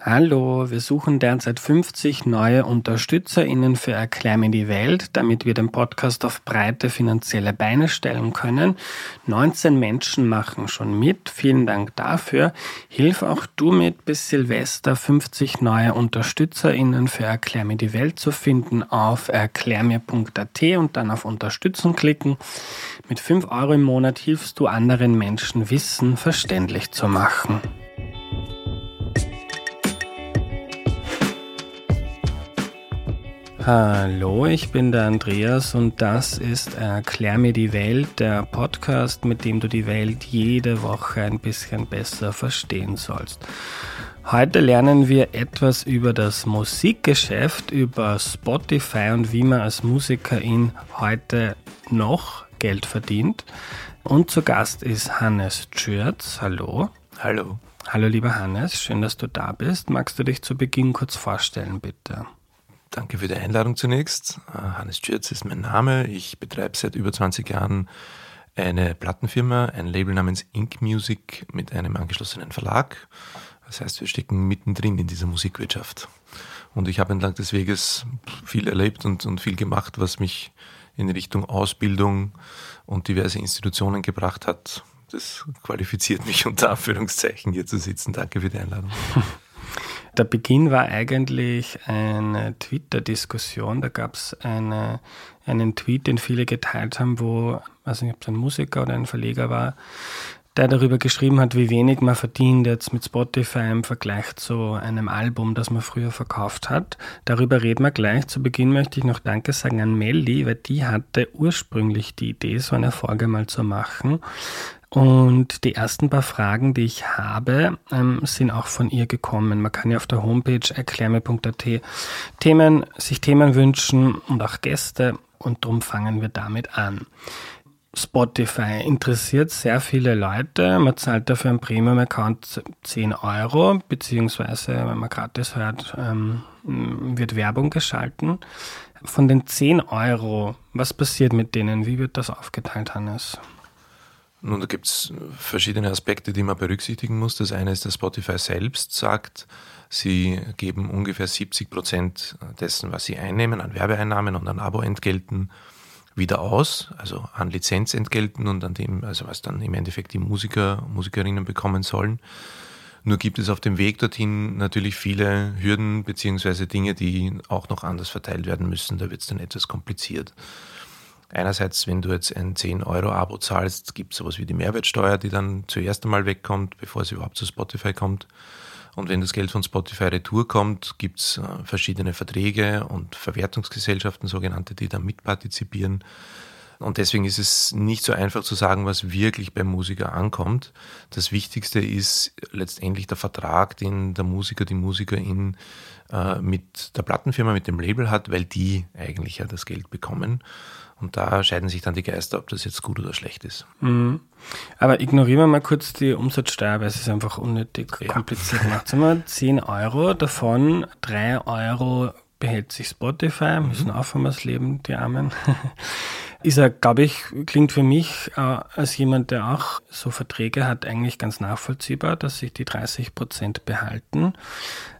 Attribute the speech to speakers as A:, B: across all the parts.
A: Hallo, wir suchen derzeit 50 neue UnterstützerInnen für Erklär mir die Welt, damit wir den Podcast auf breite finanzielle Beine stellen können. 19 Menschen machen schon mit. Vielen Dank dafür. Hilf auch du mit, bis Silvester 50 neue UnterstützerInnen für Erklär mir die Welt zu finden auf erklärmir.at und dann auf Unterstützen klicken. Mit 5 Euro im Monat hilfst du anderen Menschen, Wissen verständlich zu machen. Hallo, ich bin der Andreas und das ist Erklär mir die Welt, der Podcast, mit dem du die Welt jede Woche ein bisschen besser verstehen sollst. Heute lernen wir etwas über das Musikgeschäft, über Spotify und wie man als Musikerin heute noch Geld verdient. Und zu Gast ist Hannes Schürz. Hallo.
B: Hallo.
A: Hallo, lieber Hannes, schön, dass du da bist. Magst du dich zu Beginn kurz vorstellen, bitte?
B: Danke für die Einladung zunächst. Äh, Hannes Schürz ist mein Name. Ich betreibe seit über 20 Jahren eine Plattenfirma, ein Label namens Ink Music mit einem angeschlossenen Verlag. Das heißt, wir stecken mittendrin in dieser Musikwirtschaft. Und ich habe entlang des Weges viel erlebt und, und viel gemacht, was mich in Richtung Ausbildung und diverse Institutionen gebracht hat. Das qualifiziert mich unter Anführungszeichen hier zu sitzen. Danke für die Einladung.
A: Der Beginn war eigentlich eine Twitter-Diskussion. Da gab es eine, einen Tweet, den viele geteilt haben, wo, weiß nicht, ob es ein Musiker oder ein Verleger war, der darüber geschrieben hat, wie wenig man verdient jetzt mit Spotify im Vergleich zu einem Album, das man früher verkauft hat. Darüber reden wir gleich. Zu Beginn möchte ich noch Danke sagen an Melly, weil die hatte ursprünglich die Idee, so eine Folge mal zu machen. Und die ersten paar Fragen, die ich habe, ähm, sind auch von ihr gekommen. Man kann ja auf der Homepage erklärme.at Themen, sich Themen wünschen und auch Gäste. Und darum fangen wir damit an. Spotify interessiert sehr viele Leute. Man zahlt dafür einen Premium-Account 10 Euro, beziehungsweise, wenn man gratis hört, ähm, wird Werbung geschalten. Von den 10 Euro, was passiert mit denen? Wie wird das aufgeteilt, Hannes?
B: Nun, da gibt es verschiedene Aspekte, die man berücksichtigen muss. Das eine ist, dass Spotify selbst sagt, sie geben ungefähr 70 Prozent dessen, was sie einnehmen, an Werbeeinnahmen und an Aboentgelten wieder aus, also an Lizenzentgelten und an dem, also was dann im Endeffekt die Musiker, Musikerinnen bekommen sollen. Nur gibt es auf dem Weg dorthin natürlich viele Hürden beziehungsweise Dinge, die auch noch anders verteilt werden müssen. Da wird es dann etwas kompliziert. Einerseits, wenn du jetzt ein 10-Euro-Abo zahlst, gibt es sowas wie die Mehrwertsteuer, die dann zuerst einmal wegkommt, bevor sie überhaupt zu Spotify kommt. Und wenn das Geld von Spotify retour kommt, gibt es äh, verschiedene Verträge und Verwertungsgesellschaften, sogenannte, die da mitpartizipieren. Und deswegen ist es nicht so einfach zu sagen, was wirklich beim Musiker ankommt. Das Wichtigste ist letztendlich der Vertrag, den der Musiker, die Musikerin äh, mit der Plattenfirma, mit dem Label hat, weil die eigentlich ja das Geld bekommen. Und da scheiden sich dann die Geister, ob das jetzt gut oder schlecht ist.
A: Mhm. Aber ignorieren wir mal kurz die Umsatzsteuer, weil es ist einfach unnötig ja. kompliziert macht. Sagen wir 10 Euro, davon 3 Euro behält sich Spotify, müssen mhm. aufhören das Leben, die Armen. ist er, glaube ich, klingt für mich äh, als jemand, der auch so Verträge hat, eigentlich ganz nachvollziehbar, dass sich die 30 Prozent behalten.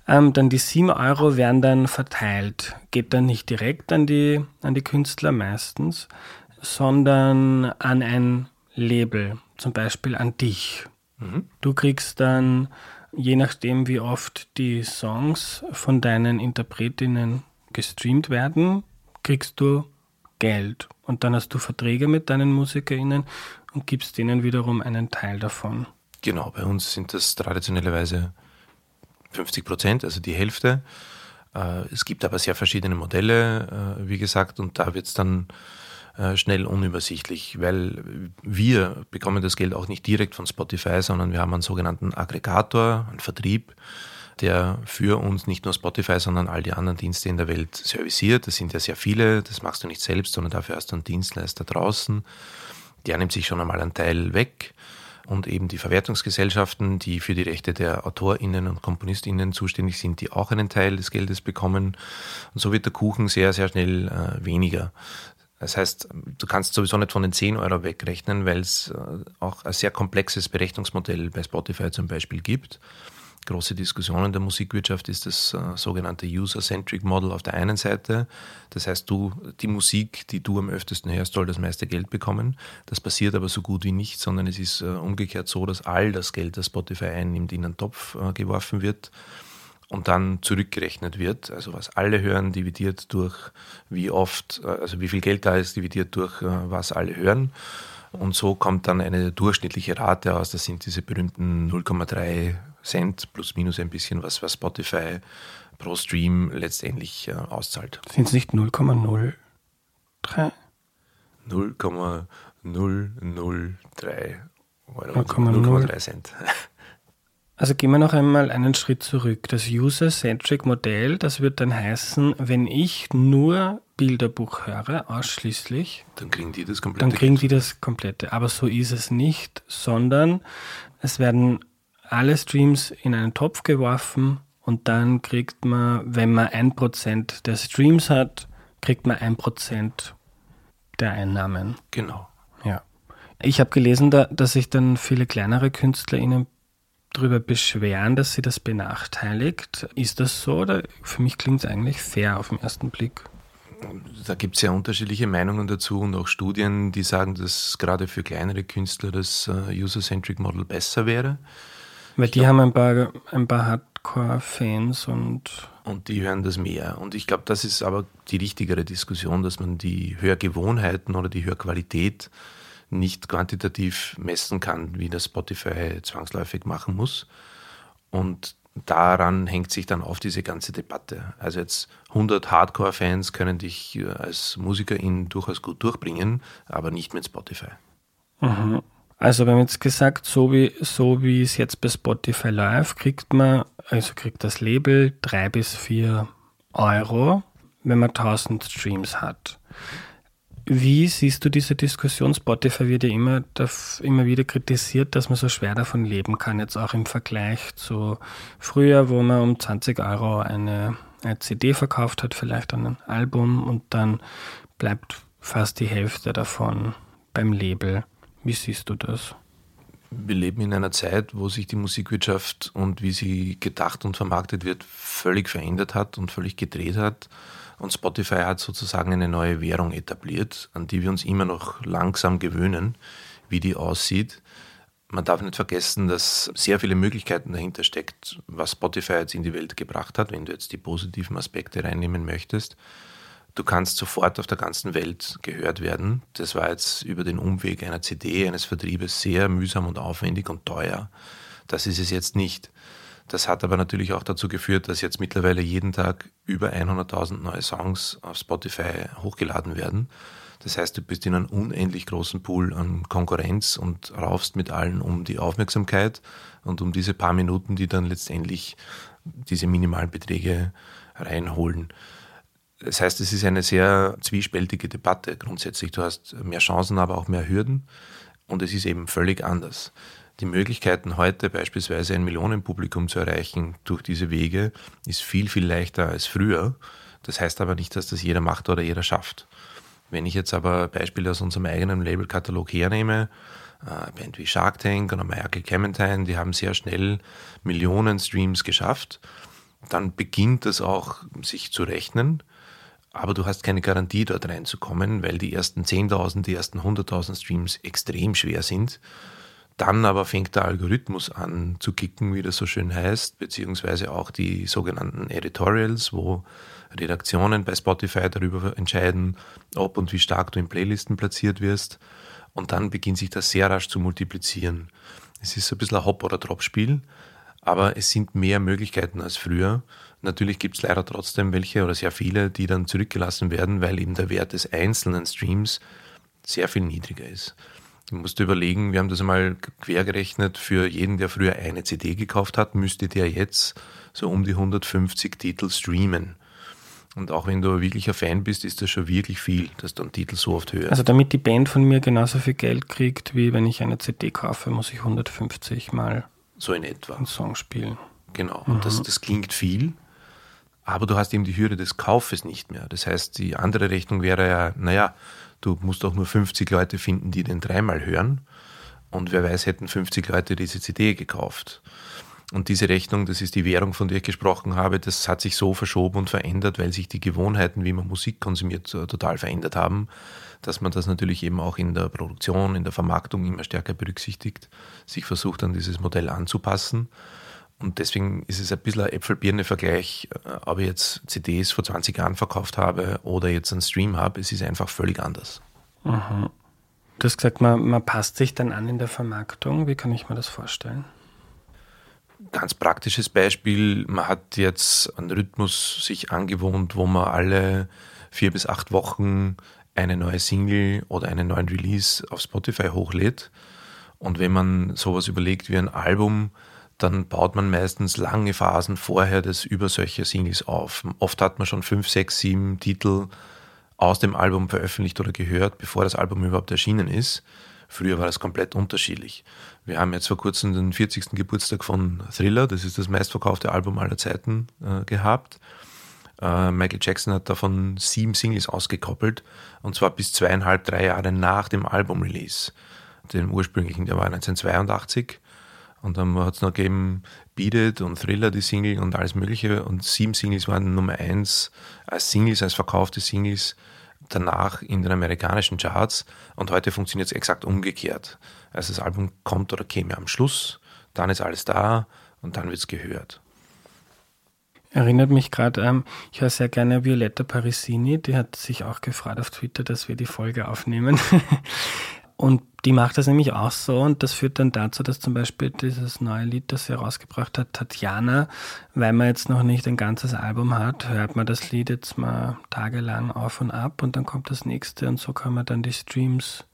A: Ähm, dann die 7 Euro werden dann verteilt. Geht dann nicht direkt an die, an die Künstler meistens, sondern an ein Label, zum Beispiel an dich. Mhm. Du kriegst dann, je nachdem wie oft die Songs von deinen Interpretinnen gestreamt werden, kriegst du Geld. Und dann hast du Verträge mit deinen MusikerInnen und gibst denen wiederum einen Teil davon.
B: Genau, bei uns sind das traditionellerweise 50 Prozent, also die Hälfte. Äh, es gibt aber sehr verschiedene Modelle, äh, wie gesagt, und da wird es dann äh, schnell unübersichtlich, weil wir bekommen das Geld auch nicht direkt von Spotify, sondern wir haben einen sogenannten Aggregator, einen Vertrieb, der für uns nicht nur Spotify, sondern all die anderen Dienste in der Welt serviciert. Das sind ja sehr viele, das machst du nicht selbst, sondern dafür hast du einen Dienstleister draußen. Der nimmt sich schon einmal einen Teil weg und eben die Verwertungsgesellschaften, die für die Rechte der AutorInnen und KomponistInnen zuständig sind, die auch einen Teil des Geldes bekommen. Und so wird der Kuchen sehr, sehr schnell äh, weniger. Das heißt, du kannst sowieso nicht von den 10 Euro wegrechnen, weil es äh, auch ein sehr komplexes Berechnungsmodell bei Spotify zum Beispiel gibt große Diskussion in der Musikwirtschaft ist das äh, sogenannte User-Centric Model auf der einen Seite. Das heißt, du, die Musik, die du am öftesten hörst, soll das meiste Geld bekommen. Das passiert aber so gut wie nicht, sondern es ist äh, umgekehrt so, dass all das Geld, das Spotify einnimmt, in einen Topf äh, geworfen wird und dann zurückgerechnet wird. Also was alle hören, dividiert durch wie oft, also wie viel Geld da ist, dividiert durch was alle hören. Und so kommt dann eine durchschnittliche Rate aus. Das sind diese berühmten 0,3 Cent plus minus ein bisschen, was, was Spotify pro Stream letztendlich äh, auszahlt.
A: Sind es nicht 0,03?
B: 0,003 0,03 Cent.
A: Also gehen wir noch einmal einen Schritt zurück. Das User-Centric-Modell, das wird dann heißen, wenn ich nur Bilderbuch höre, ausschließlich,
B: dann kriegen die das komplette.
A: Dann kriegen die das komplette. Aber so ist es nicht, sondern es werden alle Streams in einen Topf geworfen und dann kriegt man, wenn man ein Prozent der Streams hat, kriegt man ein Prozent der Einnahmen.
B: Genau.
A: Ja. Ich habe gelesen, dass sich dann viele kleinere KünstlerInnen darüber beschweren, dass sie das benachteiligt. Ist das so oder für mich klingt es eigentlich fair auf den ersten Blick?
B: Da gibt es ja unterschiedliche Meinungen dazu und auch Studien, die sagen, dass gerade für kleinere Künstler das äh, User-Centric Model besser wäre.
A: Weil die glaub, haben ein paar, ein paar Hardcore-Fans und.
B: Und die hören das mehr. Und ich glaube, das ist aber die richtigere Diskussion, dass man die Hörgewohnheiten oder die Hörqualität nicht quantitativ messen kann, wie das Spotify zwangsläufig machen muss. Und daran hängt sich dann auf diese ganze Debatte. Also jetzt 100 Hardcore-Fans können dich äh, als Musikerin durchaus gut durchbringen, aber nicht mit Spotify.
A: Mhm. Also wir haben jetzt gesagt, so wie, so wie es jetzt bei Spotify Live kriegt man, also kriegt das Label drei bis vier Euro, wenn man 1000 Streams hat. Wie siehst du diese Diskussion? Spotify wird ja immer, immer wieder kritisiert, dass man so schwer davon leben kann, jetzt auch im Vergleich zu früher, wo man um 20 Euro eine, eine CD verkauft hat, vielleicht ein Album und dann bleibt fast die Hälfte davon beim Label. Wie siehst du das?
B: Wir leben in einer Zeit, wo sich die Musikwirtschaft und wie sie gedacht und vermarktet wird, völlig verändert hat und völlig gedreht hat. Und Spotify hat sozusagen eine neue Währung etabliert, an die wir uns immer noch langsam gewöhnen, wie die aussieht. Man darf nicht vergessen, dass sehr viele Möglichkeiten dahinter steckt, was Spotify jetzt in die Welt gebracht hat, wenn du jetzt die positiven Aspekte reinnehmen möchtest. Du kannst sofort auf der ganzen Welt gehört werden. Das war jetzt über den Umweg einer CD, eines Vertriebes sehr mühsam und aufwendig und teuer. Das ist es jetzt nicht. Das hat aber natürlich auch dazu geführt, dass jetzt mittlerweile jeden Tag über 100.000 neue Songs auf Spotify hochgeladen werden. Das heißt, du bist in einem unendlich großen Pool an Konkurrenz und raufst mit allen um die Aufmerksamkeit und um diese paar Minuten, die dann letztendlich diese minimalen Beträge reinholen. Das heißt, es ist eine sehr zwiespältige Debatte grundsätzlich. Du hast mehr Chancen, aber auch mehr Hürden und es ist eben völlig anders die Möglichkeiten heute beispielsweise ein Millionenpublikum zu erreichen durch diese Wege ist viel, viel leichter als früher. Das heißt aber nicht, dass das jeder macht oder jeder schafft. Wenn ich jetzt aber Beispiele aus unserem eigenen Labelkatalog hernehme, äh, Band wie Shark Tank oder Michael Clementine, die haben sehr schnell Millionen Streams geschafft, dann beginnt das auch sich zu rechnen. Aber du hast keine Garantie, dort reinzukommen, weil die ersten 10.000, die ersten 100.000 Streams extrem schwer sind. Dann aber fängt der Algorithmus an zu kicken, wie das so schön heißt, beziehungsweise auch die sogenannten Editorials, wo Redaktionen bei Spotify darüber entscheiden, ob und wie stark du in Playlisten platziert wirst. Und dann beginnt sich das sehr rasch zu multiplizieren. Es ist so ein bisschen ein Hop- oder Drop-Spiel, aber es sind mehr Möglichkeiten als früher. Natürlich gibt es leider trotzdem welche oder sehr viele, die dann zurückgelassen werden, weil eben der Wert des einzelnen Streams sehr viel niedriger ist. Du musst überlegen, wir haben das einmal quergerechnet, für jeden, der früher eine CD gekauft hat, müsste der jetzt so um die 150 Titel streamen. Und auch wenn du ein wirklicher Fan bist, ist das schon wirklich viel, dass du einen Titel so oft hörst.
A: Also damit die Band von mir genauso viel Geld kriegt, wie wenn ich eine CD kaufe, muss ich 150 Mal
B: so in etwa.
A: einen Song spielen.
B: Genau, und mhm. das, das klingt viel, aber du hast eben die Hürde des Kaufes nicht mehr. Das heißt, die andere Rechnung wäre ja, naja, Du musst auch nur 50 Leute finden, die den dreimal hören. Und wer weiß, hätten 50 Leute diese CD gekauft. Und diese Rechnung, das ist die Währung, von der ich gesprochen habe, das hat sich so verschoben und verändert, weil sich die Gewohnheiten, wie man Musik konsumiert, total verändert haben, dass man das natürlich eben auch in der Produktion, in der Vermarktung immer stärker berücksichtigt, sich versucht an dieses Modell anzupassen. Und deswegen ist es ein bisschen ein Äpfel-Birne-Vergleich, äh, ob ich jetzt CDs vor 20 Jahren verkauft habe oder jetzt einen Stream habe. Es ist einfach völlig anders.
A: Mhm. Du hast gesagt, man, man passt sich dann an in der Vermarktung. Wie kann ich mir das vorstellen?
B: Ganz praktisches Beispiel, man hat jetzt einen Rhythmus sich angewohnt, wo man alle vier bis acht Wochen eine neue Single oder einen neuen Release auf Spotify hochlädt. Und wenn man sowas überlegt wie ein Album, dann baut man meistens lange Phasen vorher das über solche Singles auf. Oft hat man schon fünf, sechs, sieben Titel aus dem Album veröffentlicht oder gehört, bevor das Album überhaupt erschienen ist. Früher war das komplett unterschiedlich. Wir haben jetzt vor kurzem den 40. Geburtstag von Thriller, das ist das meistverkaufte Album aller Zeiten, äh, gehabt. Äh, Michael Jackson hat davon sieben Singles ausgekoppelt und zwar bis zweieinhalb, drei Jahre nach dem Album-Release. Den ursprünglichen, der war 1982 und dann hat es noch gegeben Beat It und Thriller, die Single und alles Mögliche. Und sieben Singles waren Nummer eins als Singles, als verkaufte Singles danach in den amerikanischen Charts. Und heute funktioniert es exakt umgekehrt. Also das Album kommt oder käme am Schluss, dann ist alles da und dann wird es gehört.
A: Erinnert mich gerade, ähm, ich höre sehr gerne Violetta Parisini, die hat sich auch gefragt auf Twitter, dass wir die Folge aufnehmen. Und die macht das nämlich auch so und das führt dann dazu, dass zum Beispiel dieses neue Lied, das sie herausgebracht hat, Tatjana, weil man jetzt noch nicht ein ganzes Album hat, hört man das Lied jetzt mal tagelang auf und ab und dann kommt das nächste und so kann man dann die Streams,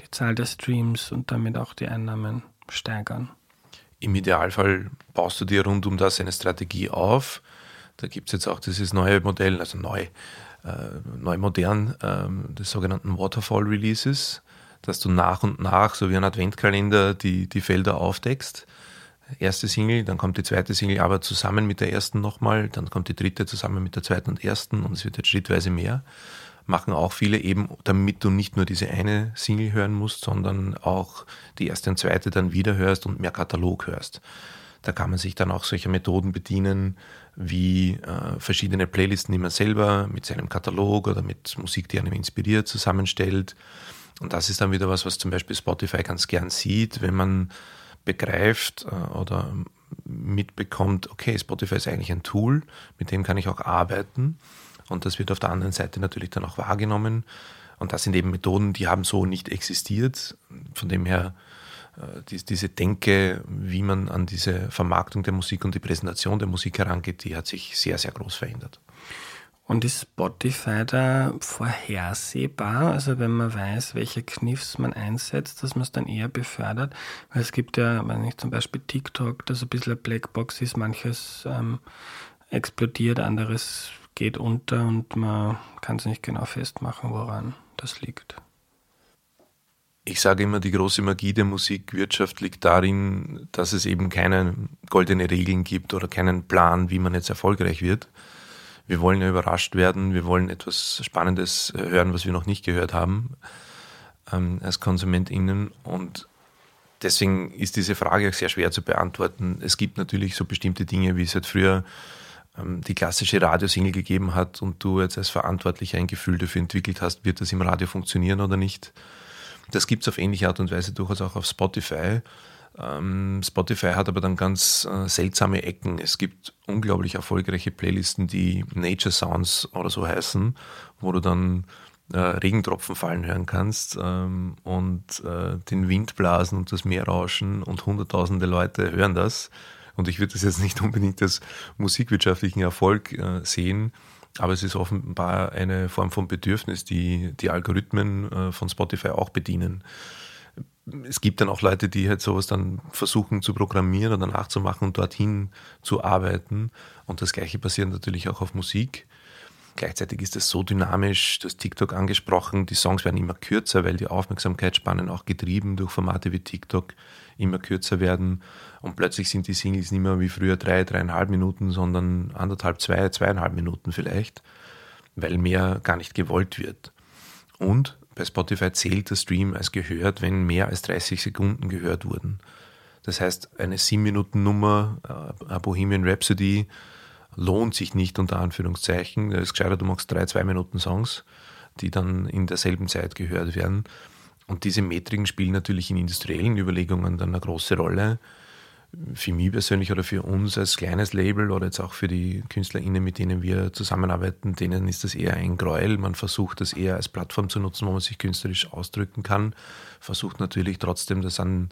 A: die Zahl der Streams und damit auch die Einnahmen steigern.
B: Im Idealfall baust du dir rund um das eine Strategie auf. Da gibt es jetzt auch dieses neue Modell, also neu, äh, neu modern, äh, des sogenannten Waterfall Releases dass du nach und nach, so wie ein Adventkalender, die, die Felder aufdeckst. Erste Single, dann kommt die zweite Single aber zusammen mit der ersten nochmal, dann kommt die dritte zusammen mit der zweiten und ersten und es wird jetzt schrittweise mehr. Machen auch viele eben, damit du nicht nur diese eine Single hören musst, sondern auch die erste und zweite dann wieder hörst und mehr Katalog hörst. Da kann man sich dann auch solcher Methoden bedienen, wie äh, verschiedene Playlisten, die man selber mit seinem Katalog oder mit Musik, die einem inspiriert, zusammenstellt und das ist dann wieder was, was zum Beispiel Spotify ganz gern sieht, wenn man begreift äh, oder mitbekommt, okay, Spotify ist eigentlich ein Tool, mit dem kann ich auch arbeiten. Und das wird auf der anderen Seite natürlich dann auch wahrgenommen. Und das sind eben Methoden, die haben so nicht existiert. Von dem her, äh, diese Denke, wie man an diese Vermarktung der Musik und die Präsentation der Musik herangeht, die hat sich sehr, sehr groß verändert.
A: Und ist Spotify da vorhersehbar? Also wenn man weiß, welche Kniffs man einsetzt, dass man es dann eher befördert? Weil es gibt ja, wenn ich zum Beispiel TikTok, das ein bisschen eine Blackbox ist, manches ähm, explodiert, anderes geht unter und man kann es nicht genau festmachen, woran das liegt.
B: Ich sage immer, die große Magie der Musikwirtschaft liegt darin, dass es eben keine goldene Regeln gibt oder keinen Plan, wie man jetzt erfolgreich wird wir wollen ja überrascht werden, wir wollen etwas Spannendes äh, hören, was wir noch nicht gehört haben ähm, als KonsumentInnen. Und deswegen ist diese Frage auch sehr schwer zu beantworten. Es gibt natürlich so bestimmte Dinge, wie es halt früher ähm, die klassische Radiosingle gegeben hat und du jetzt als Verantwortlicher ein Gefühl dafür entwickelt hast, wird das im Radio funktionieren oder nicht. Das gibt es auf ähnliche Art und Weise durchaus auch auf Spotify. Ähm, Spotify hat aber dann ganz äh, seltsame Ecken. Es gibt unglaublich erfolgreiche Playlisten, die Nature Sounds oder so heißen, wo du dann äh, Regentropfen fallen hören kannst ähm, und äh, den Wind blasen und das Meer rauschen und hunderttausende Leute hören das. Und ich würde das jetzt nicht unbedingt als musikwirtschaftlichen Erfolg äh, sehen, aber es ist offenbar eine Form von Bedürfnis, die die Algorithmen äh, von Spotify auch bedienen es gibt dann auch Leute, die halt sowas dann versuchen zu programmieren oder nachzumachen und dorthin zu arbeiten. Und das Gleiche passiert natürlich auch auf Musik. Gleichzeitig ist es so dynamisch, du hast TikTok angesprochen, die Songs werden immer kürzer, weil die Aufmerksamkeitsspannen auch getrieben durch Formate wie TikTok immer kürzer werden. Und plötzlich sind die Singles nicht mehr wie früher drei, dreieinhalb Minuten, sondern anderthalb, zwei, zweieinhalb Minuten vielleicht, weil mehr gar nicht gewollt wird. Und bei Spotify zählt der Stream als gehört, wenn mehr als 30 Sekunden gehört wurden. Das heißt, eine 7-Minuten-Nummer, äh, Bohemian Rhapsody, lohnt sich nicht unter Anführungszeichen. Es ist gescheiter, du machst drei, zwei Minuten Songs, die dann in derselben Zeit gehört werden. Und diese Metriken spielen natürlich in industriellen Überlegungen dann eine große Rolle. Für mich persönlich oder für uns als kleines Label oder jetzt auch für die KünstlerInnen, mit denen wir zusammenarbeiten, denen ist das eher ein Gräuel. Man versucht das eher als Plattform zu nutzen, wo man sich künstlerisch ausdrücken kann. Versucht natürlich trotzdem, das an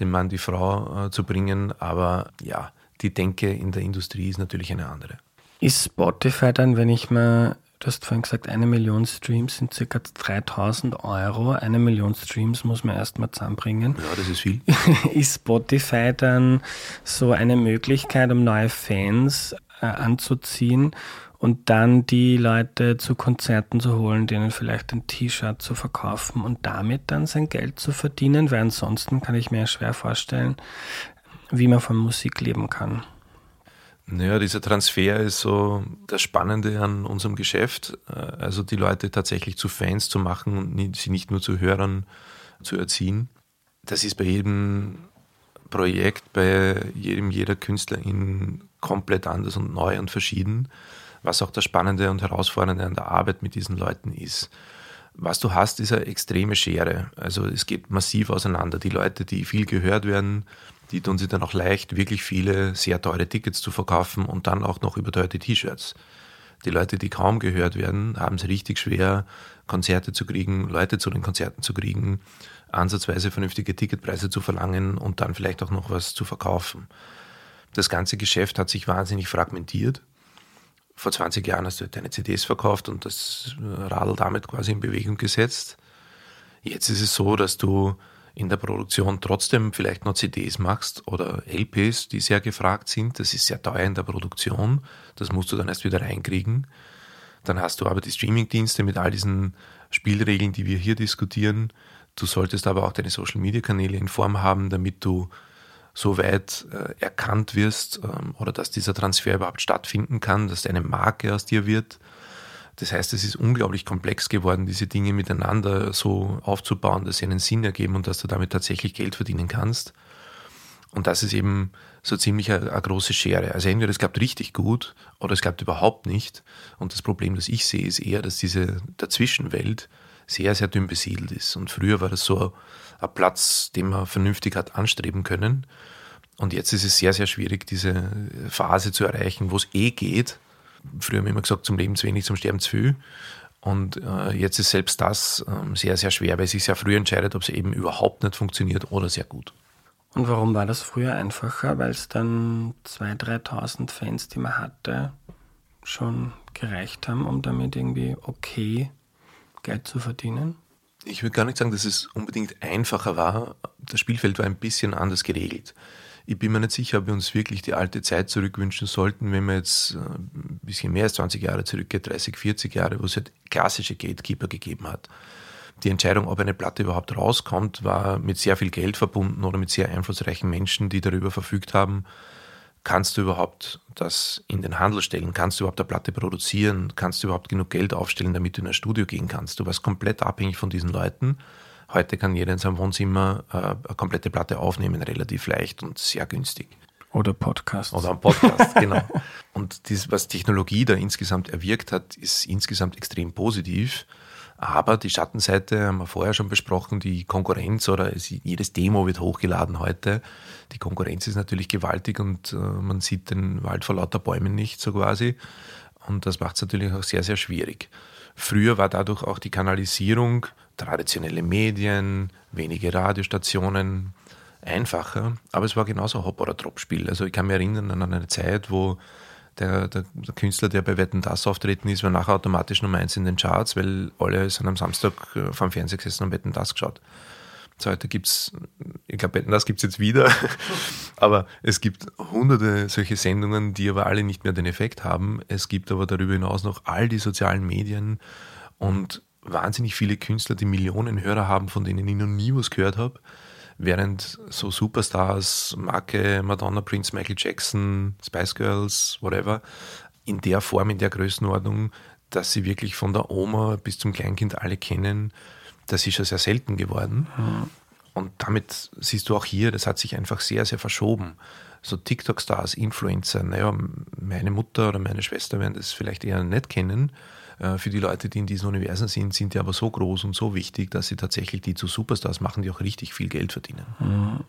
B: den Mann, die Frau äh, zu bringen. Aber ja, die Denke in der Industrie ist natürlich eine andere.
A: Ist Spotify dann, wenn ich mal Du hast vorhin gesagt, eine Million Streams sind ca. 3000 Euro. Eine Million Streams muss man erstmal zusammenbringen.
B: Ja, das ist viel.
A: ist Spotify dann so eine Möglichkeit, um neue Fans äh, anzuziehen und dann die Leute zu Konzerten zu holen, denen vielleicht ein T-Shirt zu verkaufen und damit dann sein Geld zu verdienen? Weil ansonsten kann ich mir schwer vorstellen, wie man von Musik leben kann.
B: Naja, dieser Transfer ist so das Spannende an unserem Geschäft. Äh, also die Leute tatsächlich zu Fans zu machen und sie nicht nur zu Hörern zu erziehen. Das ist bei jedem Projekt, bei jedem, jeder Künstlerin komplett anders und neu und verschieden. Was auch das Spannende und Herausfordernde an der Arbeit mit diesen Leuten ist. Was du hast, ist eine extreme Schere. Also es geht massiv auseinander. Die Leute, die viel gehört werden, die tun sich dann auch leicht, wirklich viele sehr teure Tickets zu verkaufen und dann auch noch überteuerte T-Shirts. Die Leute, die kaum gehört werden, haben es richtig schwer, Konzerte zu kriegen, Leute zu den Konzerten zu kriegen, ansatzweise vernünftige Ticketpreise zu verlangen und dann vielleicht auch noch was zu verkaufen. Das ganze Geschäft hat sich wahnsinnig fragmentiert. Vor 20 Jahren hast du deine CDs verkauft und das Radl damit quasi in Bewegung gesetzt. Jetzt ist es so, dass du in der Produktion trotzdem vielleicht noch CDs machst oder LPs, die sehr gefragt sind. Das ist sehr teuer in der Produktion. Das musst du dann erst wieder reinkriegen. Dann hast du aber die Streamingdienste mit all diesen Spielregeln, die wir hier diskutieren. Du solltest aber auch deine Social Media Kanäle in Form haben, damit du so weit äh, erkannt wirst ähm, oder dass dieser Transfer überhaupt stattfinden kann, dass eine Marke aus dir wird. Das heißt, es ist unglaublich komplex geworden, diese Dinge miteinander so aufzubauen, dass sie einen Sinn ergeben und dass du damit tatsächlich Geld verdienen kannst. Und das ist eben so ziemlich eine, eine, große Schere. Also entweder es klappt richtig gut oder es klappt überhaupt nicht. Und das Problem, das ich sehe, ist eher, dass diese Dazwischenwelt sehr, sehr dünn besiedelt ist. Und früher war das so ein Platz, den man vernünftig hat anstreben können. Und jetzt ist es sehr, sehr schwierig, diese Phase zu erreichen, wo es eh geht, früher haben wir immer gesagt, zum Leben zu wenig, zum Sterben zu viel. Und äh, jetzt ist selbst das äh, sehr, sehr schwer, weil sich sehr früh entscheidet, ob es eben überhaupt nicht funktioniert oder sehr gut.
A: Und warum war das früher einfacher? Weil es dann 2.000, 3.000 Fans, die man hatte, schon gereicht haben, um damit irgendwie okay Geld zu verdienen?
B: Ich würde gar nicht sagen, dass es unbedingt einfacher war. Das Spielfeld war ein bisschen anders geregelt. Ich bin mir nicht sicher, ob wir uns wirklich die alte Zeit zurückwünschen sollten, wenn man jetzt äh, ein bisschen mehr als 20 Jahre zurückgeht, 30, 40 Jahre, wo es halt klassische Gatekeeper gegeben hat. Die Entscheidung, ob eine Platte überhaupt rauskommt, war mit sehr viel Geld verbunden oder mit sehr einflussreichen Menschen, die darüber verfügt haben, kannst du überhaupt das in den Handel stellen? Kannst du überhaupt eine Platte produzieren? Kannst du überhaupt genug Geld aufstellen, damit du in ein Studio gehen kannst? Du warst komplett abhängig von diesen Leuten. Heute kann jeder in seinem Wohnzimmer äh, eine komplette Platte aufnehmen, relativ leicht und sehr günstig.
A: Oder Podcast.
B: Oder ein Podcast, genau. Und das, was Technologie da insgesamt erwirkt hat, ist insgesamt extrem positiv. Aber die Schattenseite haben wir vorher schon besprochen, die Konkurrenz oder es, jedes Demo wird hochgeladen heute. Die Konkurrenz ist natürlich gewaltig und äh, man sieht den Wald vor lauter Bäumen nicht so quasi. Und das macht es natürlich auch sehr, sehr schwierig. Früher war dadurch auch die Kanalisierung traditionelle Medien, wenige Radiostationen, einfacher. Aber es war genauso Hop- oder Drop-Spiel. Also ich kann mich erinnern an eine Zeit, wo der, der, der, Künstler, der bei Wetten Das auftreten ist, war nachher automatisch Nummer eins in den Charts, weil alle sind am Samstag äh, vom Fernseher gesessen und Wetten Das geschaut. So, heute gibt es, ich glaube, Wetten Das gibt es jetzt wieder, aber es gibt hunderte solche Sendungen, die aber alle nicht mehr den Effekt haben. Es gibt aber darüber hinaus noch all die sozialen Medien und wahnsinnig viele Künstler, die Millionen Hörer haben, von denen ich noch nie was gehört habe. Während so Superstars, Marke Madonna, Prince, Michael Jackson, Spice Girls, whatever, in der Form, in der Größenordnung, dass sie wirklich von der Oma bis zum Kleinkind alle kennen, das ist schon sehr selten geworden. Mhm. Und damit siehst du auch hier, das hat sich einfach sehr, sehr verschoben. So TikTok-Stars, Influencer, naja, meine Mutter oder meine Schwester werden das vielleicht eher nicht kennen. Äh, für die Leute, die in diesen Universen sind, sind die aber so groß und so wichtig, dass sie tatsächlich die zu Superstars machen, die auch richtig viel Geld verdienen.
A: Mhm.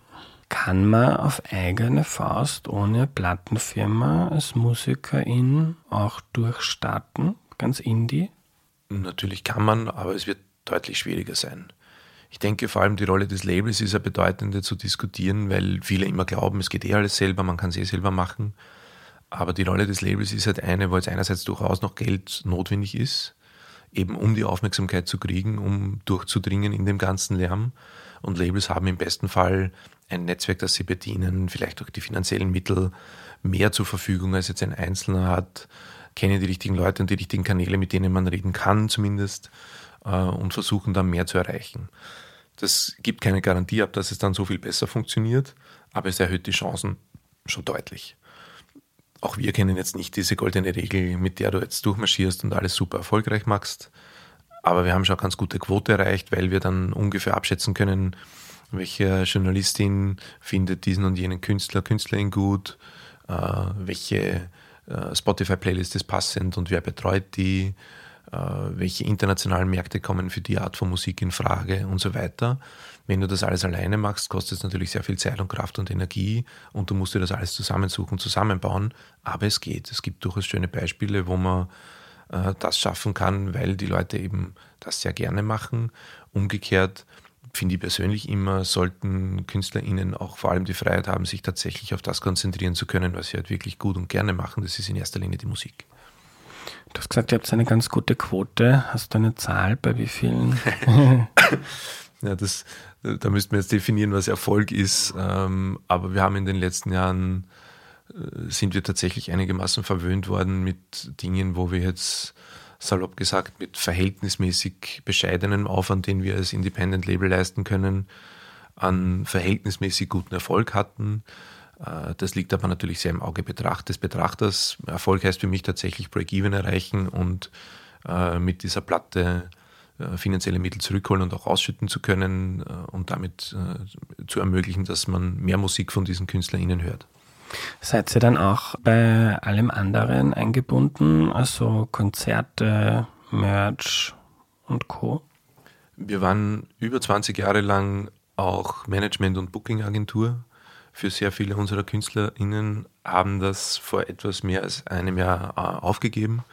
A: Kann man auf eigene Faust ohne Plattenfirma als Musikerin auch durchstarten? Ganz indie?
B: Natürlich kann man, aber es wird deutlich schwieriger sein. Ich denke vor allem die Rolle des Labels ist eine bedeutende zu diskutieren, weil viele immer glauben, es geht eh alles selber, man kann es eh selber machen. Aber die Rolle des Labels ist halt eine, wo jetzt einerseits durchaus noch Geld notwendig ist, eben um die Aufmerksamkeit zu kriegen, um durchzudringen in dem ganzen Lärm. Und Labels haben im besten Fall ein Netzwerk, das sie bedienen, vielleicht auch die finanziellen Mittel mehr zur Verfügung, als jetzt ein Einzelner hat, kennen die richtigen Leute und die richtigen Kanäle, mit denen man reden kann zumindest äh, und versuchen dann mehr zu erreichen. Das gibt keine Garantie ab, dass es dann so viel besser funktioniert, aber es erhöht die Chancen schon deutlich. Auch wir kennen jetzt nicht diese goldene Regel, mit der du jetzt durchmarschierst und alles super erfolgreich machst. Aber wir haben schon eine ganz gute Quote erreicht, weil wir dann ungefähr abschätzen können, welche Journalistin findet diesen und jenen Künstler, Künstlerin gut, äh, welche äh, Spotify-Playlist ist passend und wer betreut die, äh, welche internationalen Märkte kommen für die Art von Musik in Frage und so weiter. Wenn du das alles alleine machst, kostet es natürlich sehr viel Zeit und Kraft und Energie und du musst dir das alles zusammensuchen, zusammenbauen. Aber es geht. Es gibt durchaus schöne Beispiele, wo man äh, das schaffen kann, weil die Leute eben das sehr gerne machen. Umgekehrt finde ich persönlich immer, sollten KünstlerInnen auch vor allem die Freiheit haben, sich tatsächlich auf das konzentrieren zu können, was sie halt wirklich gut und gerne machen. Das ist in erster Linie die Musik.
A: Du hast gesagt, ihr habt eine ganz gute Quote. Hast du eine Zahl bei wie vielen?
B: ja, das, da müssten wir jetzt definieren, was Erfolg ist. Ähm, aber wir haben in den letzten Jahren, äh, sind wir tatsächlich einigermaßen verwöhnt worden mit Dingen, wo wir jetzt salopp gesagt, mit verhältnismäßig bescheidenem Aufwand, den wir als Independent Label leisten können, an verhältnismäßig guten Erfolg hatten. Äh, das liegt aber natürlich sehr im Auge des Betrachters. Erfolg heißt für mich tatsächlich Break-Even erreichen und äh, mit dieser Platte finanzielle Mittel zurückholen und auch ausschütten zu können und damit zu ermöglichen, dass man mehr Musik von diesen KünstlerInnen hört.
A: Seid ihr dann auch bei allem anderen eingebunden, also Konzerte, Merch und Co?
B: Wir waren über 20 Jahre lang auch Management- und Booking-Agentur für sehr viele unserer KünstlerInnen, haben das vor etwas mehr als einem Jahr äh, aufgegeben.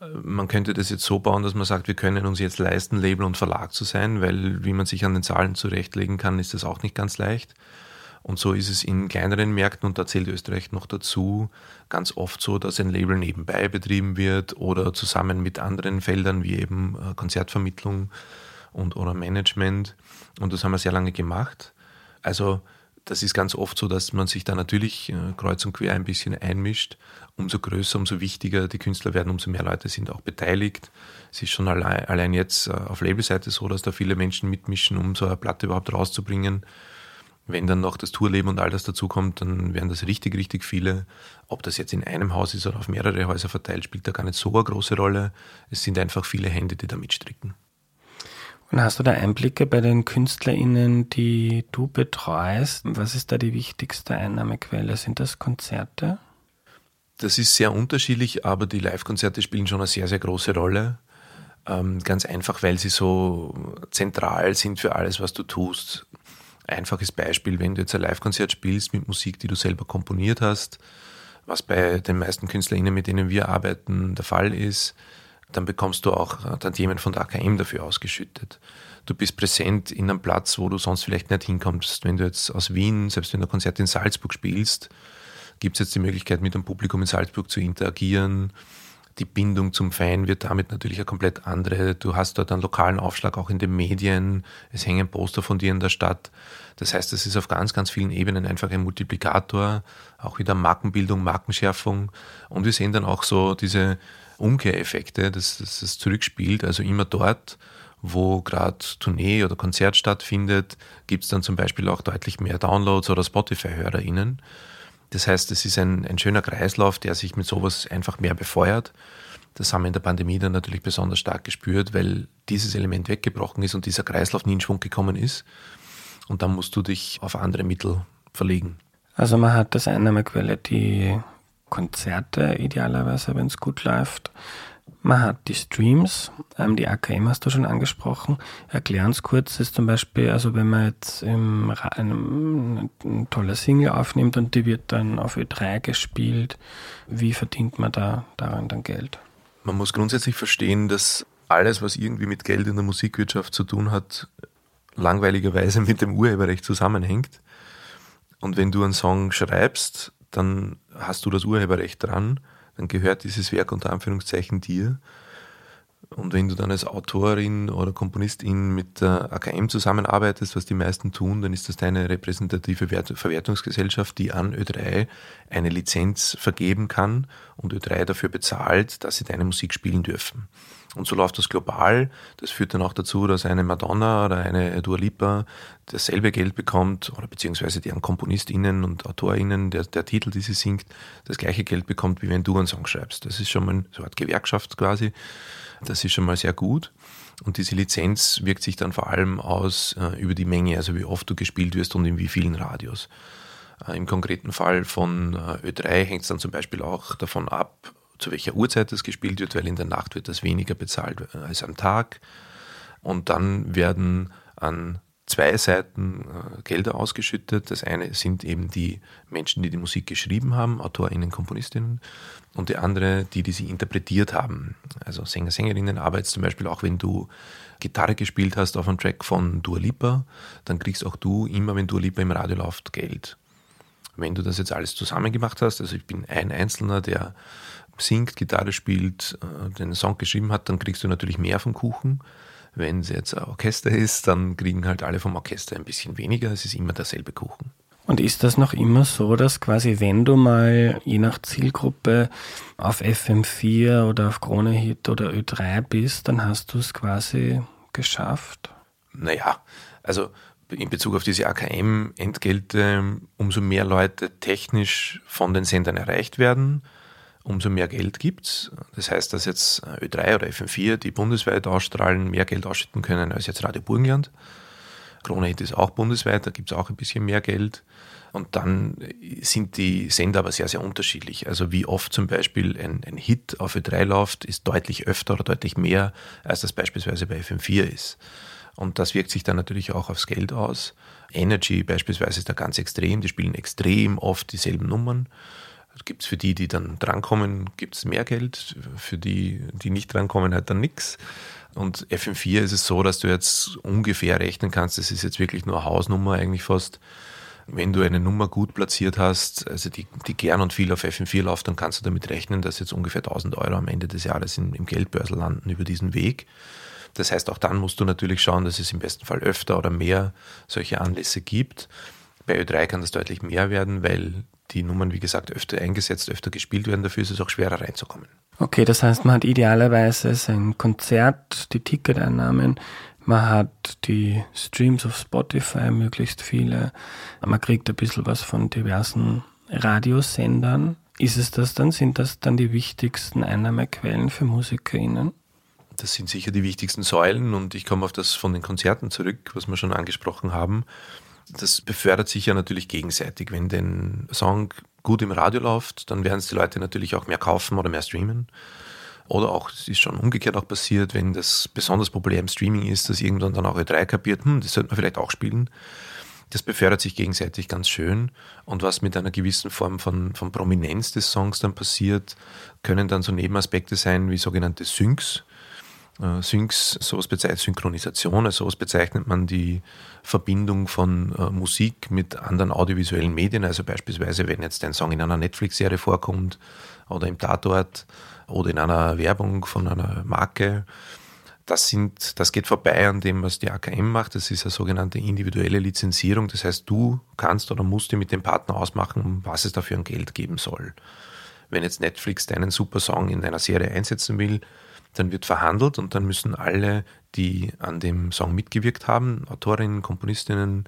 B: Man könnte das jetzt so bauen, dass man sagt, wir können uns jetzt leisten, Label und Verlag zu sein, weil wie man sich an den Zahlen zurechtlegen kann, ist das auch nicht ganz leicht. Und so ist es in kleineren Märkten, und da zählt Österreich noch dazu, ganz oft so, dass ein Label nebenbei betrieben wird oder zusammen mit anderen Feldern wie eben äh, Konzertvermittlung und oder Management. Und das haben wir sehr lange gemacht. Also das ist ganz oft so, dass man sich da natürlich äh, kreuz und quer ein bisschen einmischt. Umso größer, umso wichtiger die Künstler werden, umso mehr Leute sind auch beteiligt. Es ist schon allein, allein jetzt äh, auf Labelseite so, dass da viele Menschen mitmischen, um so eine Platte überhaupt rauszubringen. Wenn dann noch das Tourleben und all das dazukommt, dann werden das richtig, richtig viele. Ob das jetzt in einem Haus ist oder auf mehrere Häuser verteilt, spielt da gar nicht so eine große Rolle. Es sind einfach viele Hände, die da mitstricken.
A: Und hast du da Einblicke bei den KünstlerInnen, die du betreust? Was ist da die wichtigste Einnahmequelle? Sind das Konzerte?
B: Das ist sehr unterschiedlich, aber die Live-Konzerte spielen schon eine sehr, sehr große Rolle. Ähm, ganz einfach, weil sie so zentral sind für alles, was du tust. Einfaches Beispiel, wenn du jetzt ein Live-Konzert spielst mit Musik, die du selber komponiert hast, was bei den meisten KünstlerInnen, mit denen wir arbeiten, der Fall ist, dann bekommst du auch Tantiemen von der AKM dafür ausgeschüttet. Du bist präsent in einem Platz, wo du sonst vielleicht nicht hinkommst. Wenn du jetzt aus Wien, selbst wenn du ein Konzert in Salzburg spielst, gibt es jetzt die Möglichkeit, mit dem Publikum in Salzburg zu interagieren die Bindung zum Fan wird damit natürlich eine komplett andere. Du hast dort einen lokalen Aufschlag auch in den Medien. Es hängen Poster von dir in der Stadt. Das heißt, es ist auf ganz, ganz vielen Ebenen einfach ein Multiplikator, auch wieder Markenbildung, Markenschärfung. Und wir sehen dann auch so diese Umkehreffekte, dass es zurückspielt. Also immer dort, wo gerade Tournee oder Konzert stattfindet, gibt es dann zum Beispiel auch deutlich mehr Downloads oder Spotify-HörerInnen. Das heißt, es ist ein, ein schöner Kreislauf, der sich mit sowas einfach mehr befeuert. Das haben wir in der Pandemie dann natürlich besonders stark gespürt, weil dieses Element weggebrochen ist und dieser Kreislauf nie in Schwung gekommen ist. und dann musst du dich auf andere Mittel verlegen.
A: Also man hat das Einnahmequelle, die Konzerte idealerweise, wenn es gut läuft. Man hat die Streams, ähm, die AKM hast du schon angesprochen. Erklär uns kurz, ist zum Beispiel, also wenn man jetzt im, einem, ein toller Single aufnimmt und die wird dann auf Ö3 gespielt, wie verdient man da daran dann Geld?
B: Man muss grundsätzlich verstehen, dass alles, was irgendwie mit Geld in der Musikwirtschaft zu tun hat, langweiligerweise mit dem Urheberrecht zusammenhängt. Und wenn du einen Song schreibst, dann hast du das Urheberrecht dran, dann gehört dieses Werk unter Anführungszeichen dir. Und wenn du dann als Autorin oder Komponistin mit der AKM zusammenarbeitest, was die meisten tun, dann ist das deine repräsentative Verwertungsgesellschaft, die an Ö3 eine Lizenz vergeben kann und Ö3 dafür bezahlt, dass sie deine Musik spielen dürfen. Und so läuft das global. Das führt dann auch dazu, dass eine Madonna oder eine Dua Lipa dasselbe Geld bekommt oder beziehungsweise deren KomponistInnen und AutorInnen, der, der Titel, die sie singt, das gleiche Geld bekommt, wie wenn du einen Song schreibst. Das ist schon mal so eine Art Gewerkschaft quasi. Das ist schon mal sehr gut. Und diese Lizenz wirkt sich dann vor allem aus äh, über die Menge, also wie oft du gespielt wirst und in wie vielen Radios. Äh, Im konkreten Fall von äh, Ö3 hängt es dann zum Beispiel auch davon ab, zu welcher Uhrzeit das gespielt wird, weil in der Nacht wird das weniger bezahlt als am Tag. Und dann werden an zwei Seiten äh, Gelder ausgeschüttet. Das eine sind eben die Menschen, die die Musik geschrieben haben, AutorInnen, KomponistInnen, und die andere, die, die sie interpretiert haben. Also Sänger, Sängerinnen arbeitest zum Beispiel auch, wenn du Gitarre gespielt hast auf einem Track von Dua Lipa, dann kriegst auch du immer, wenn Dua Lipa im Radio läuft, Geld. Wenn du das jetzt alles zusammen gemacht hast, also ich bin ein Einzelner, der singt, Gitarre spielt, äh, den Song geschrieben hat, dann kriegst du natürlich mehr vom Kuchen. Wenn es jetzt ein Orchester ist, dann kriegen halt alle vom Orchester ein bisschen weniger. Es ist immer derselbe Kuchen.
A: Und ist das noch immer so, dass quasi, wenn du mal je nach Zielgruppe auf FM4 oder auf Krone Hit oder Ö3 bist, dann hast du es quasi geschafft?
B: Naja, also in Bezug auf diese AKM-Entgelte, umso mehr Leute technisch von den Sendern erreicht werden, umso mehr Geld gibt es. Das heißt, dass jetzt Ö3 oder FM4, die bundesweit ausstrahlen, mehr Geld ausschütten können als jetzt Radio Burgenland. Krone ist auch bundesweit, da gibt es auch ein bisschen mehr Geld. Und dann sind die Sender aber sehr, sehr unterschiedlich. Also wie oft zum Beispiel ein, ein Hit auf Ö3 läuft, ist deutlich öfter oder deutlich mehr, als das beispielsweise bei FM4 ist. Und das wirkt sich dann natürlich auch aufs Geld aus. Energy beispielsweise ist da ganz extrem, die spielen extrem oft dieselben Nummern gibt es für die, die dann drankommen, gibt es mehr Geld, für die, die nicht drankommen, halt dann nichts. Und FM4 ist es so, dass du jetzt ungefähr rechnen kannst, das ist jetzt wirklich nur Hausnummer eigentlich fast. Wenn du eine Nummer gut platziert hast, also die, die gern und viel auf FM4 läuft, dann kannst du damit rechnen, dass jetzt ungefähr 1000 Euro am Ende des Jahres im, im Geldbörsel landen über diesen Weg. Das heißt, auch dann musst du natürlich schauen, dass es im besten Fall öfter oder mehr solche Anlässe gibt. Bei Ö3 kann das deutlich mehr werden, weil die Nummern, wie gesagt, öfter eingesetzt, öfter gespielt werden. Dafür ist es auch schwerer reinzukommen.
A: Okay, das heißt, man hat idealerweise sein Konzert, die Ticketeinnahmen, man hat die Streams auf Spotify, möglichst viele. Man kriegt ein bisschen was von diversen Radiosendern. Ist es das dann? Sind das dann die wichtigsten Einnahmequellen für MusikerInnen?
B: Das sind sicher die wichtigsten Säulen und ich komme auf das von den Konzerten zurück, was wir schon angesprochen haben das befördert sich ja natürlich gegenseitig. Wenn den Song gut im Radio läuft, dann werden es die Leute natürlich auch mehr kaufen oder mehr streamen. Oder auch, es ist schon umgekehrt auch passiert, wenn das besonders populär im Streaming ist, dass irgendwann dann auch Ö3 kapiert, hm, das sollte man vielleicht auch spielen. Das befördert sich gegenseitig ganz schön. Und was mit einer gewissen Form von, von Prominenz des Songs dann passiert, können dann so Nebenaspekte sein wie sogenannte Syncs. Äh, Syncs, sowas bezeichnet Synchronisation, also sowas bezeichnet man die Verbindung von äh, Musik mit anderen audiovisuellen Medien, also beispielsweise wenn jetzt ein Song in einer Netflix-Serie vorkommt oder im Tatort oder in einer Werbung von einer Marke. Das, sind, das geht vorbei an dem, was die AKM macht. Das ist eine sogenannte individuelle Lizenzierung. Das heißt, du kannst oder musst dir mit dem Partner ausmachen, was es dafür an Geld geben soll. Wenn jetzt Netflix deinen super Song in einer Serie einsetzen will, dann wird verhandelt und dann müssen alle, die an dem Song mitgewirkt haben, Autorinnen, Komponistinnen,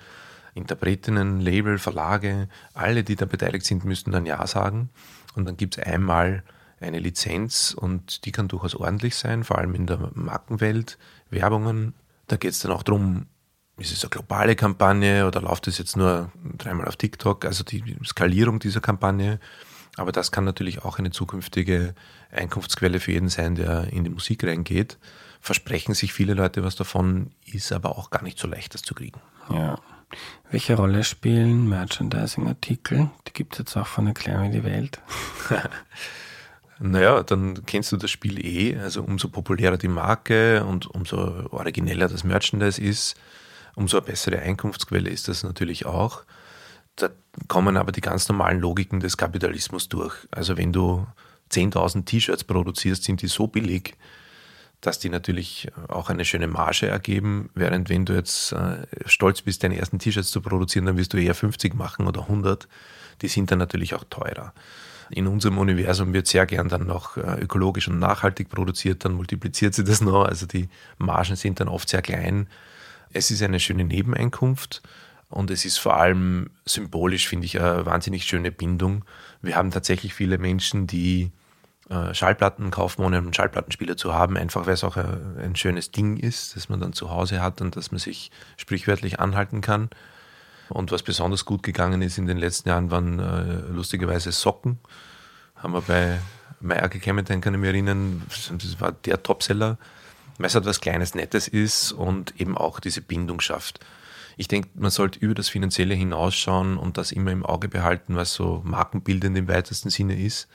B: Interpretinnen, Label, Verlage, alle, die da beteiligt sind, müssen dann Ja sagen. Und dann gibt es einmal eine Lizenz und die kann durchaus ordentlich sein, vor allem in der Markenwelt, Werbungen. Da geht es dann auch darum, ist es eine globale Kampagne oder läuft es jetzt nur dreimal auf TikTok? Also die Skalierung dieser Kampagne. Aber das kann natürlich auch eine zukünftige Einkunftsquelle für jeden sein, der in die Musik reingeht. Versprechen sich viele Leute was davon, ist aber auch gar nicht so leicht, das zu kriegen.
A: Ja. Welche Rolle spielen Merchandising-Artikel? Die gibt es jetzt auch von Erklär mir die Welt.
B: naja, dann kennst du das Spiel eh. Also umso populärer die Marke und umso origineller das Merchandise ist, umso eine bessere Einkunftsquelle ist das natürlich auch. Kommen aber die ganz normalen Logiken des Kapitalismus durch. Also wenn du 10.000 T-Shirts produzierst, sind die so billig, dass die natürlich auch eine schöne Marge ergeben, während wenn du jetzt äh, stolz bist, deine ersten T-Shirts zu produzieren, dann wirst du eher 50 machen oder 100. Die sind dann natürlich auch teurer. In unserem Universum wird sehr gern dann noch äh, ökologisch und nachhaltig produziert, dann multipliziert sie das noch, also die Margen sind dann oft sehr klein. Es ist eine schöne Nebeneinkunft und es ist vor allem symbolisch, finde ich, eine wahnsinnig schöne Bindung. Wir haben tatsächlich viele Menschen, die äh, Schallplatten kaufen, ohne einen Schallplattenspieler zu haben, einfach weil es auch ein, ein, schönes Ding ist, das man dann zu Hause hat und dass man sich sprichwörtlich anhalten kann. Und was besonders gut gegangen ist in den letzten Jahren, waren äh, lustigerweise Socken. Haben wir bei Meyer Clementine, kann ich mich erinnern, das war der Topseller, weil es etwas Kleines, Nettes ist und eben auch diese Bindung schafft. Ich denke, man sollte über das Finanzielle hinausschauen und das immer im Auge behalten, was so markenbildend im weitesten Sinne ist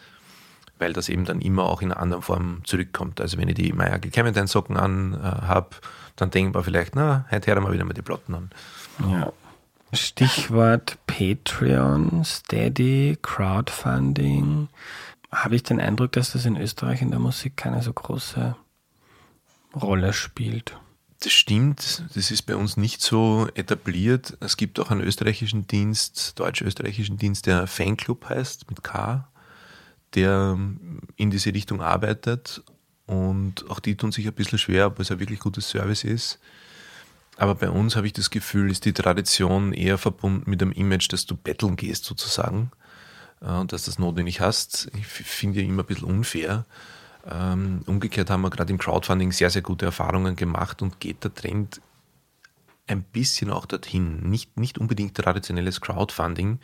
B: weil das eben dann immer auch in einer anderen Form zurückkommt. Also wenn ich die Meier Clementine Socken an äh, habe, dann denkt man vielleicht, na, heute hören wir wieder mal die Plotten an.
A: Ja. Stichwort Patreon, Steady, Crowdfunding. Habe ich den Eindruck, dass das in Österreich in der Musik keine so große Rolle spielt?
B: Das stimmt, das ist bei uns nicht so etabliert. Es gibt auch einen österreichischen Dienst, deutsch-österreichischen Dienst, der Fanclub heißt, mit K der in diese Richtung arbeitet. Und auch die tun sich ein bisschen schwer, ob es ein wirklich gutes Service ist. Aber bei uns habe ich das Gefühl, ist die Tradition eher verbunden mit dem Image, dass du betteln gehst sozusagen äh, und dass das notwendig hast. Ich finde ja immer ein bisschen unfair. Ähm, umgekehrt haben wir gerade im Crowdfunding sehr, sehr gute Erfahrungen gemacht und geht der Trend ein bisschen auch dorthin. Nicht, nicht unbedingt traditionelles Crowdfunding,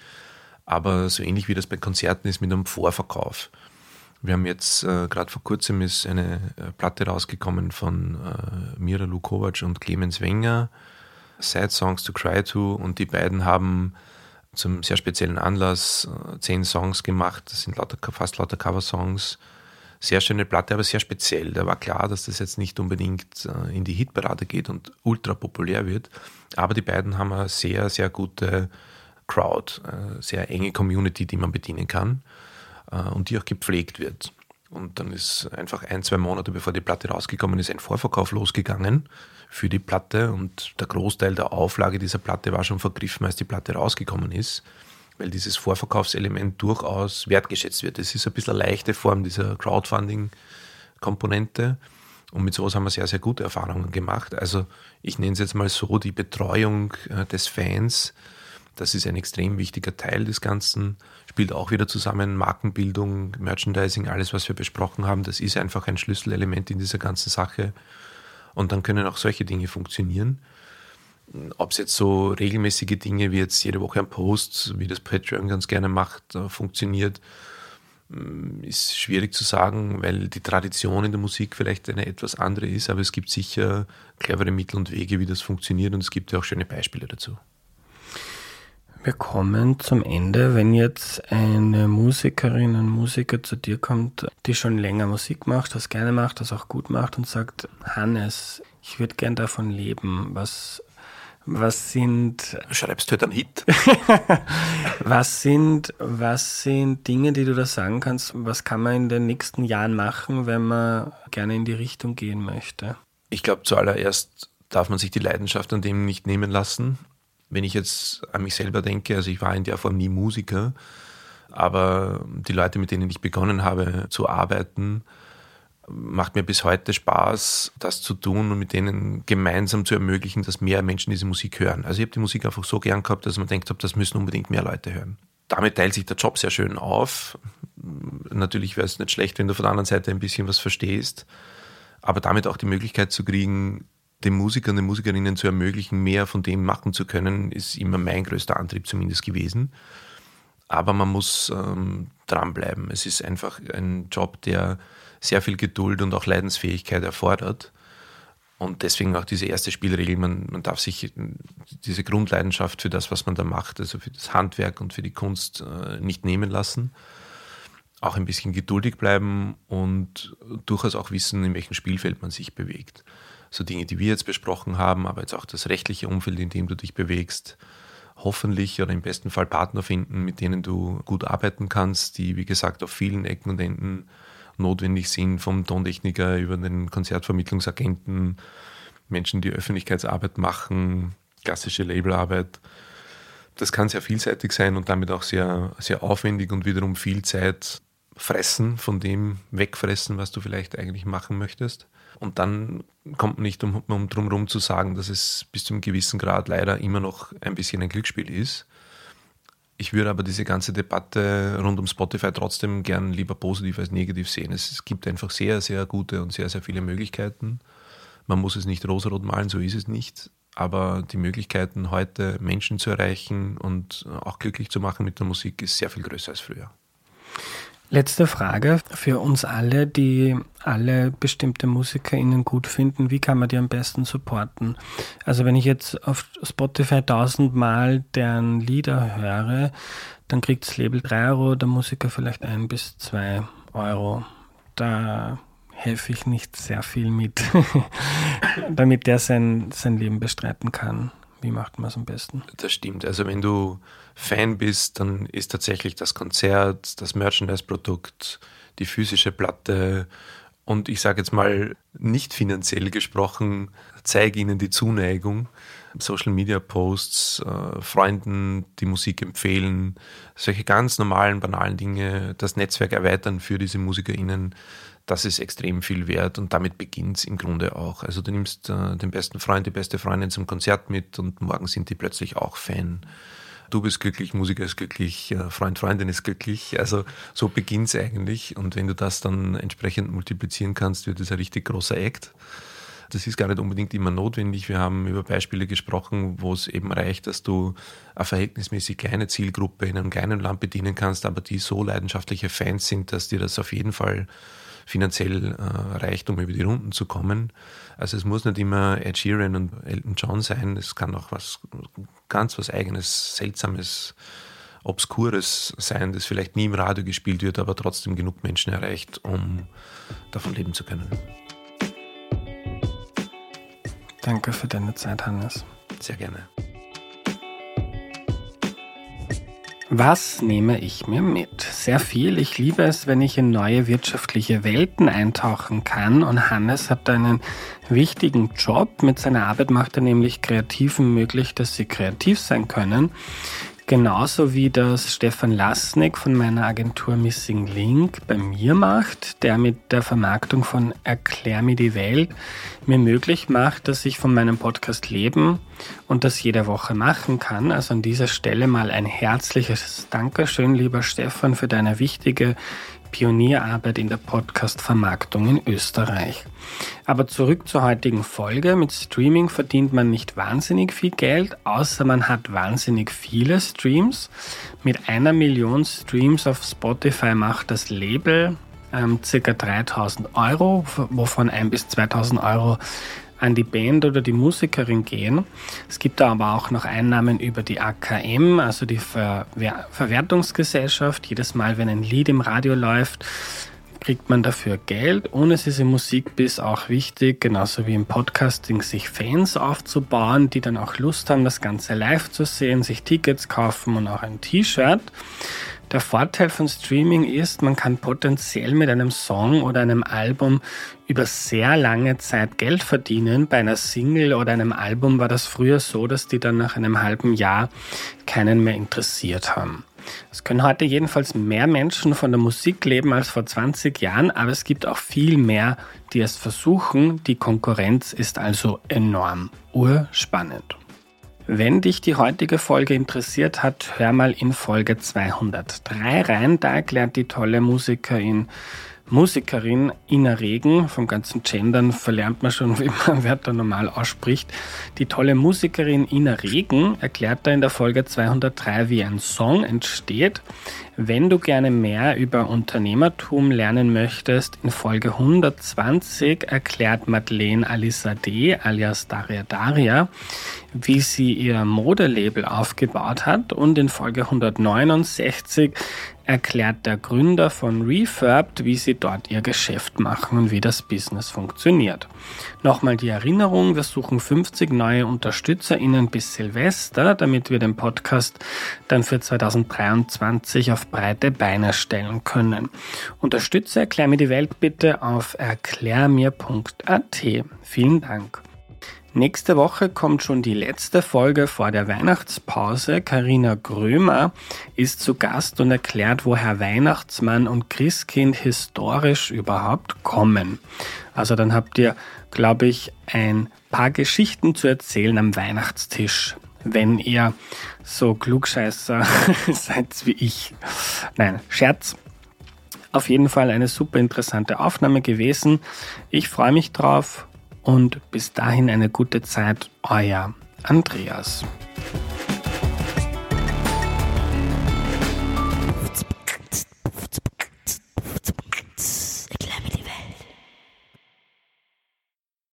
B: aber so ähnlich wie das bei Konzerten ist mit einem Vorverkauf. Wir haben jetzt äh, gerade vor kurzem ist eine äh, Platte rausgekommen von äh, Mira Lukovac und Clemens Wenger, Sad Songs to Cry to, und die beiden haben zum sehr speziellen Anlass äh, zehn Songs gemacht. Das sind lauter, fast lauter Coversongs. Sehr schöne Platte, aber sehr speziell. Da war klar, dass das jetzt nicht unbedingt äh, in die Hitparade geht und ultra populär wird. Aber die beiden haben eine sehr, sehr gute Crowd, äh, sehr enge Community, die man bedienen kann äh, und die auch gepflegt wird. Und dann ist einfach ein, zwei Monate bevor die Platte rausgekommen ist, ein Vorverkauf losgegangen für die Platte und der Großteil der Auflage dieser Platte war schon vergriffen, als die Platte rausgekommen ist, weil dieses Vorverkaufselement durchaus wertgeschätzt wird. Es ist ein bisschen eine leichte Form dieser Crowdfunding-Komponente und mit sowas haben wir sehr, sehr gute Erfahrungen gemacht. Also ich nenne es jetzt mal so, die Betreuung äh, des Fans das ist ein extrem wichtiger Teil des Ganzen. Spielt auch wieder zusammen Markenbildung, Merchandising, alles, was wir besprochen haben. Das ist einfach ein Schlüsselelement in dieser ganzen Sache. Und dann können auch solche Dinge funktionieren. Ob es jetzt so regelmäßige Dinge wie jetzt jede Woche ein Post, wie das Patreon ganz gerne macht, äh, funktioniert, mm, ist schwierig zu sagen, weil die Tradition in der Musik vielleicht eine etwas andere ist, aber es gibt sicher clevere Mittel und Wege, wie das funktioniert und es gibt ja auch schöne Beispiele dazu.
A: Wir kommen zum Ende. Wenn jetzt eine Musikerin, ein Musiker zu dir kommt, die schon länger Musik macht, das gerne macht, das auch gut macht und sagt, Hannes, ich würde gern davon leben. Was, was sind.
B: Schreibst du heute einen Hit?
A: was sind, was sind Dinge, die du da sagen kannst? Was kann man in den nächsten Jahren machen, wenn man gerne in die Richtung gehen möchte?
B: Ich glaube, zuallererst darf man sich die Leidenschaft an dem nicht nehmen lassen wenn ich jetzt an mich selber denke, also ich war in der Form nie Musiker, aber die Leute, mit denen ich begonnen habe zu arbeiten, macht mir bis heute Spaß, das zu tun und mit denen gemeinsam zu ermöglichen, dass mehr Menschen diese Musik hören. Also ich habe die Musik einfach so gern gehabt, dass man denkt, das müssen unbedingt mehr Leute hören. Damit teilt sich der Job sehr schön auf. Natürlich wäre es nicht schlecht, wenn du von der anderen Seite ein bisschen was verstehst, aber damit auch die Möglichkeit zu kriegen, den Musikern, den Musikerinnen zu ermöglichen, mehr von dem machen zu können, ist immer mein größter Antrieb zumindest gewesen. Aber man muss ähm, dranbleiben. Es ist einfach ein Job, der sehr viel Geduld und auch Leidensfähigkeit erfordert. Und deswegen auch diese erste Spielregel, man, man darf sich diese Grundleidenschaft für das, was man da macht, also für das Handwerk und für die Kunst äh, nicht nehmen lassen. Auch ein bisschen geduldig bleiben und durchaus auch wissen, in welchem Spielfeld man sich bewegt. So Dinge, die wir jetzt besprochen haben, aber jetzt auch das rechtliche Umfeld, in dem du dich bewegst, hoffentlich oder im besten Fall Partner finden, mit denen du gut arbeiten kannst, die, wie gesagt, auf vielen Ecken und Enden notwendig sind, vom Tontechniker über den Konzertvermittlungsagenten, Menschen, die Öffentlichkeitsarbeit machen, klassische Labelarbeit. Das kann sehr vielseitig sein und damit auch sehr, sehr aufwendig und wiederum viel Zeit fressen, von dem wegfressen, was du vielleicht eigentlich machen möchtest. Und dann kommt man nicht um, um drum herum zu sagen, dass es bis zu einem gewissen Grad leider immer noch ein bisschen ein Glücksspiel ist. Ich würde aber diese ganze Debatte rund um Spotify trotzdem gern lieber positiv als negativ sehen. Es gibt einfach sehr, sehr gute und sehr, sehr viele Möglichkeiten. Man muss es nicht rosarot malen, so ist es nicht. Aber die Möglichkeiten, heute Menschen zu erreichen und auch glücklich zu machen mit der Musik, ist sehr viel größer als früher.
A: Letzte Frage für uns alle, die alle bestimmte MusikerInnen gut finden. Wie kann man die am besten supporten? Also wenn ich jetzt auf Spotify tausendmal deren Lieder höre, dann kriegt das Label 3 Euro, der Musiker vielleicht ein bis zwei Euro. Da helfe ich nicht sehr viel mit, damit der sein, sein Leben bestreiten kann. Wie macht man es am besten?
B: Das stimmt. Also wenn du Fan bist, dann ist tatsächlich das Konzert, das Merchandise-Produkt, die physische Platte und ich sage jetzt mal nicht finanziell gesprochen, zeige ihnen die Zuneigung. Social Media Posts, äh, Freunden die Musik empfehlen, solche ganz normalen, banalen Dinge, das Netzwerk erweitern für diese MusikerInnen das ist extrem viel wert und damit beginnt es im Grunde auch. Also du nimmst äh, den besten Freund, die beste Freundin zum Konzert mit und morgen sind die plötzlich auch Fan. Du bist glücklich, Musiker ist glücklich, äh, Freund, Freundin ist glücklich. Also so beginnt es eigentlich und wenn du das dann entsprechend multiplizieren kannst, wird es ein richtig großer Act. Das ist gar nicht unbedingt immer notwendig. Wir haben über Beispiele gesprochen, wo es eben reicht, dass du eine verhältnismäßig kleine Zielgruppe in einem kleinen Land bedienen kannst, aber die so leidenschaftliche Fans sind, dass dir das auf jeden Fall finanziell äh, reicht, um über die Runden zu kommen. Also es muss nicht immer Ed Sheeran und Elton John sein, es kann auch was ganz was eigenes, seltsames, obskures sein, das vielleicht nie im Radio gespielt wird, aber trotzdem genug Menschen erreicht, um davon leben zu können.
A: Danke für deine Zeit, Hannes.
B: Sehr gerne.
A: Was nehme ich mir mit? Sehr viel. Ich liebe es, wenn ich in neue wirtschaftliche Welten eintauchen kann. Und Hannes hat einen wichtigen Job. Mit seiner Arbeit macht er nämlich Kreativen möglich, dass sie kreativ sein können. Genauso wie das Stefan Lasnik von meiner Agentur Missing Link bei mir macht, der mit der Vermarktung von Erklär mir die Welt mir möglich macht, dass ich von meinem Podcast leben und das jede Woche machen kann. Also an dieser Stelle mal ein herzliches Dankeschön, lieber Stefan, für deine wichtige Pionierarbeit in der Podcast-Vermarktung in Österreich. Aber zurück zur heutigen Folge. Mit Streaming verdient man nicht wahnsinnig viel Geld, außer man hat wahnsinnig viele Streams. Mit einer Million Streams auf Spotify macht das Label ähm, circa 3000 Euro, wovon ein bis 2000 Euro an die Band oder die Musikerin gehen. Es gibt da aber auch noch Einnahmen über die AKM, also die Ver Verwertungsgesellschaft. Jedes Mal, wenn ein Lied im Radio läuft, kriegt man dafür Geld. Diese Musik ist auch wichtig, genauso wie im Podcasting, sich Fans aufzubauen, die dann auch Lust haben, das Ganze live zu sehen, sich Tickets kaufen und auch ein T-Shirt. Der Vorteil von Streaming ist, man kann potenziell mit einem Song oder einem Album über sehr lange Zeit Geld verdienen. Bei einer Single oder einem Album war das früher so, dass die dann nach einem halben Jahr keinen mehr interessiert haben. Es können heute jedenfalls mehr Menschen von der Musik leben als vor 20 Jahren, aber es gibt auch viel mehr, die es versuchen. Die Konkurrenz ist also enorm. Urspannend. Wenn dich die heutige Folge interessiert hat, hör mal in Folge 203 rein. Da erklärt die tolle Musikerin Musikerin Ina Regen, vom ganzen Gendern verlernt man schon, wie man Wörter normal ausspricht. Die tolle Musikerin Ina Regen erklärt da in der Folge 203, wie ein Song entsteht. Wenn du gerne mehr über Unternehmertum lernen möchtest, in Folge 120 erklärt Madeleine Alisade alias Daria Daria, wie sie ihr Modelabel aufgebaut hat und in Folge 169 erklärt der Gründer von Refurbed, wie sie dort ihr Geschäft machen und wie das Business funktioniert. Nochmal die Erinnerung, wir suchen 50 neue UnterstützerInnen bis Silvester, damit wir den Podcast dann für 2023 auf breite Beine stellen können. Unterstütze Erklär mir die Welt bitte auf erklärmir.at. Vielen Dank. Nächste Woche kommt schon die letzte Folge vor der Weihnachtspause. Karina Grömer ist zu Gast und erklärt, woher Weihnachtsmann und Christkind historisch überhaupt kommen. Also dann habt ihr, glaube ich, ein paar Geschichten zu erzählen am Weihnachtstisch, wenn ihr so Klugscheißer seid wie ich. Nein, Scherz. Auf jeden Fall eine super interessante Aufnahme gewesen. Ich freue mich drauf und bis dahin eine gute Zeit, euer Andreas.